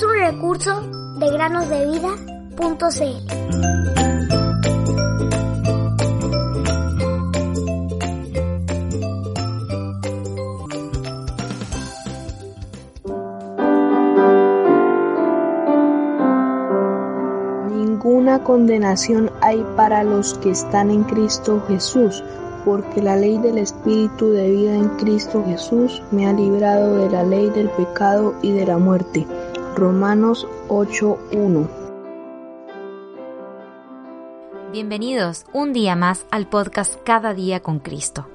es un recurso de granosdevida.cl. Ninguna condenación hay para los que están en Cristo Jesús, porque la ley del Espíritu de vida en Cristo Jesús me ha librado de la ley del pecado y de la muerte. Romanos 8:1 Bienvenidos un día más al podcast Cada día con Cristo.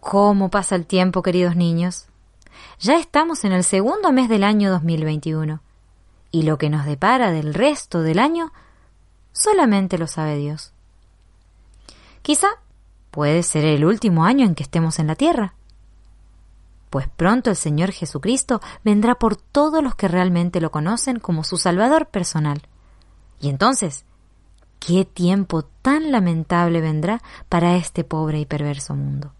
¿Cómo pasa el tiempo, queridos niños? Ya estamos en el segundo mes del año 2021 y lo que nos depara del resto del año solamente lo sabe Dios. Quizá puede ser el último año en que estemos en la tierra, pues pronto el Señor Jesucristo vendrá por todos los que realmente lo conocen como su Salvador personal. Y entonces, ¿qué tiempo tan lamentable vendrá para este pobre y perverso mundo?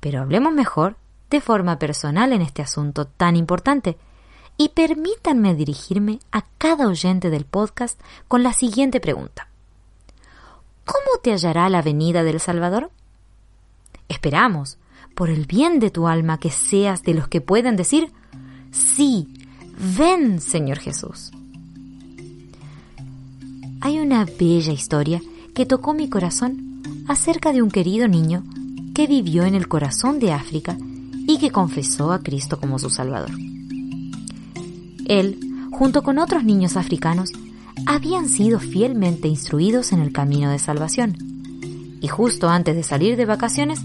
Pero hablemos mejor de forma personal en este asunto tan importante, y permítanme dirigirme a cada oyente del podcast con la siguiente pregunta. ¿Cómo te hallará la venida del Salvador? Esperamos, por el bien de tu alma, que seas de los que pueden decir, sí, ven, Señor Jesús. Hay una bella historia que tocó mi corazón acerca de un querido niño que vivió en el corazón de África y que confesó a Cristo como su Salvador. Él, junto con otros niños africanos, habían sido fielmente instruidos en el camino de salvación. Y justo antes de salir de vacaciones,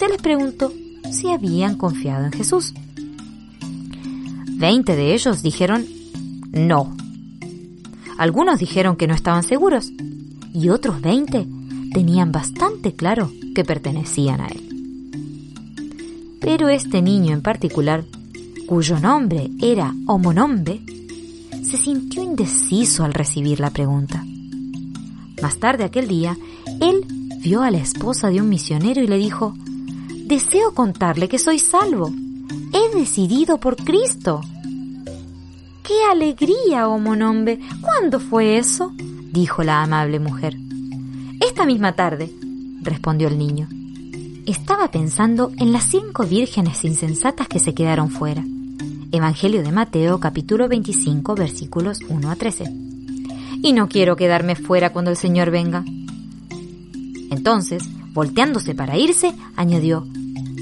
se les preguntó si habían confiado en Jesús. Veinte de ellos dijeron no. Algunos dijeron que no estaban seguros y otros veinte tenían bastante claro que pertenecían a Él. Pero este niño en particular cuyo nombre era Homonombe, se sintió indeciso al recibir la pregunta. Más tarde aquel día, él vio a la esposa de un misionero y le dijo, Deseo contarle que soy salvo. He decidido por Cristo. ¡Qué alegría, Homonombe! ¿Cuándo fue eso? dijo la amable mujer. Esta misma tarde, respondió el niño. Estaba pensando en las cinco vírgenes insensatas que se quedaron fuera. Evangelio de Mateo capítulo 25 versículos 1 a 13. Y no quiero quedarme fuera cuando el Señor venga. Entonces, volteándose para irse, añadió,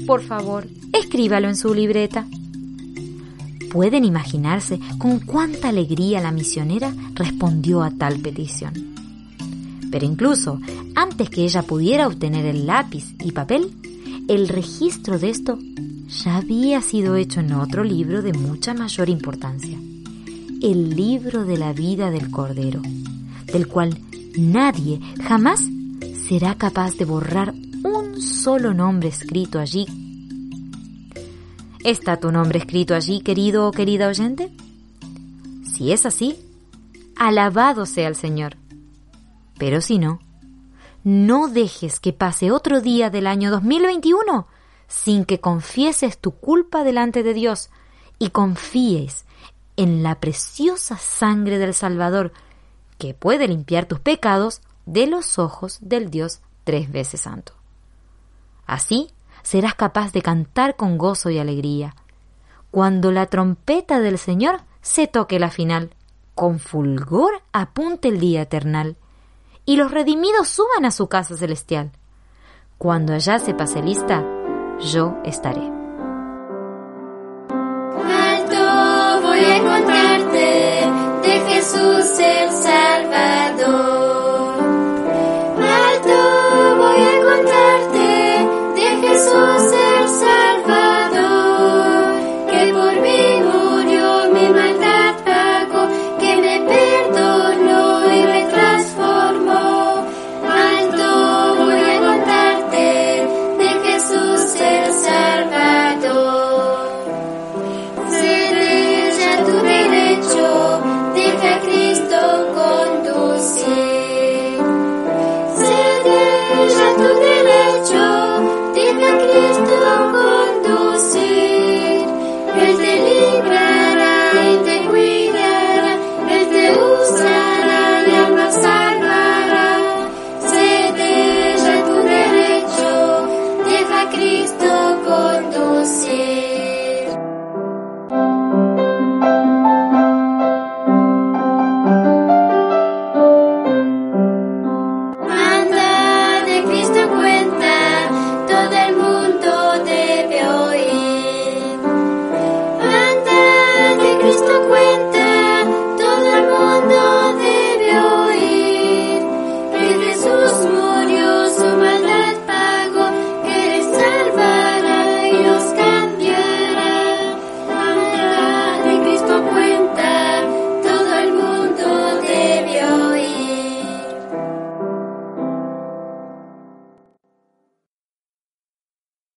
Por favor, escríbalo en su libreta. Pueden imaginarse con cuánta alegría la misionera respondió a tal petición. Pero incluso antes que ella pudiera obtener el lápiz y papel, el registro de esto ya había sido hecho en otro libro de mucha mayor importancia, el libro de la vida del Cordero, del cual nadie jamás será capaz de borrar un solo nombre escrito allí. ¿Está tu nombre escrito allí, querido o querida oyente? Si es así, alabado sea el Señor. Pero si no, no dejes que pase otro día del año 2021 sin que confieses tu culpa delante de Dios y confíes en la preciosa sangre del Salvador que puede limpiar tus pecados de los ojos del Dios tres veces santo. Así serás capaz de cantar con gozo y alegría. Cuando la trompeta del Señor se toque la final, con fulgor apunte el día eternal, y los redimidos suban a su casa celestial. Cuando allá se pase lista, yo estaré.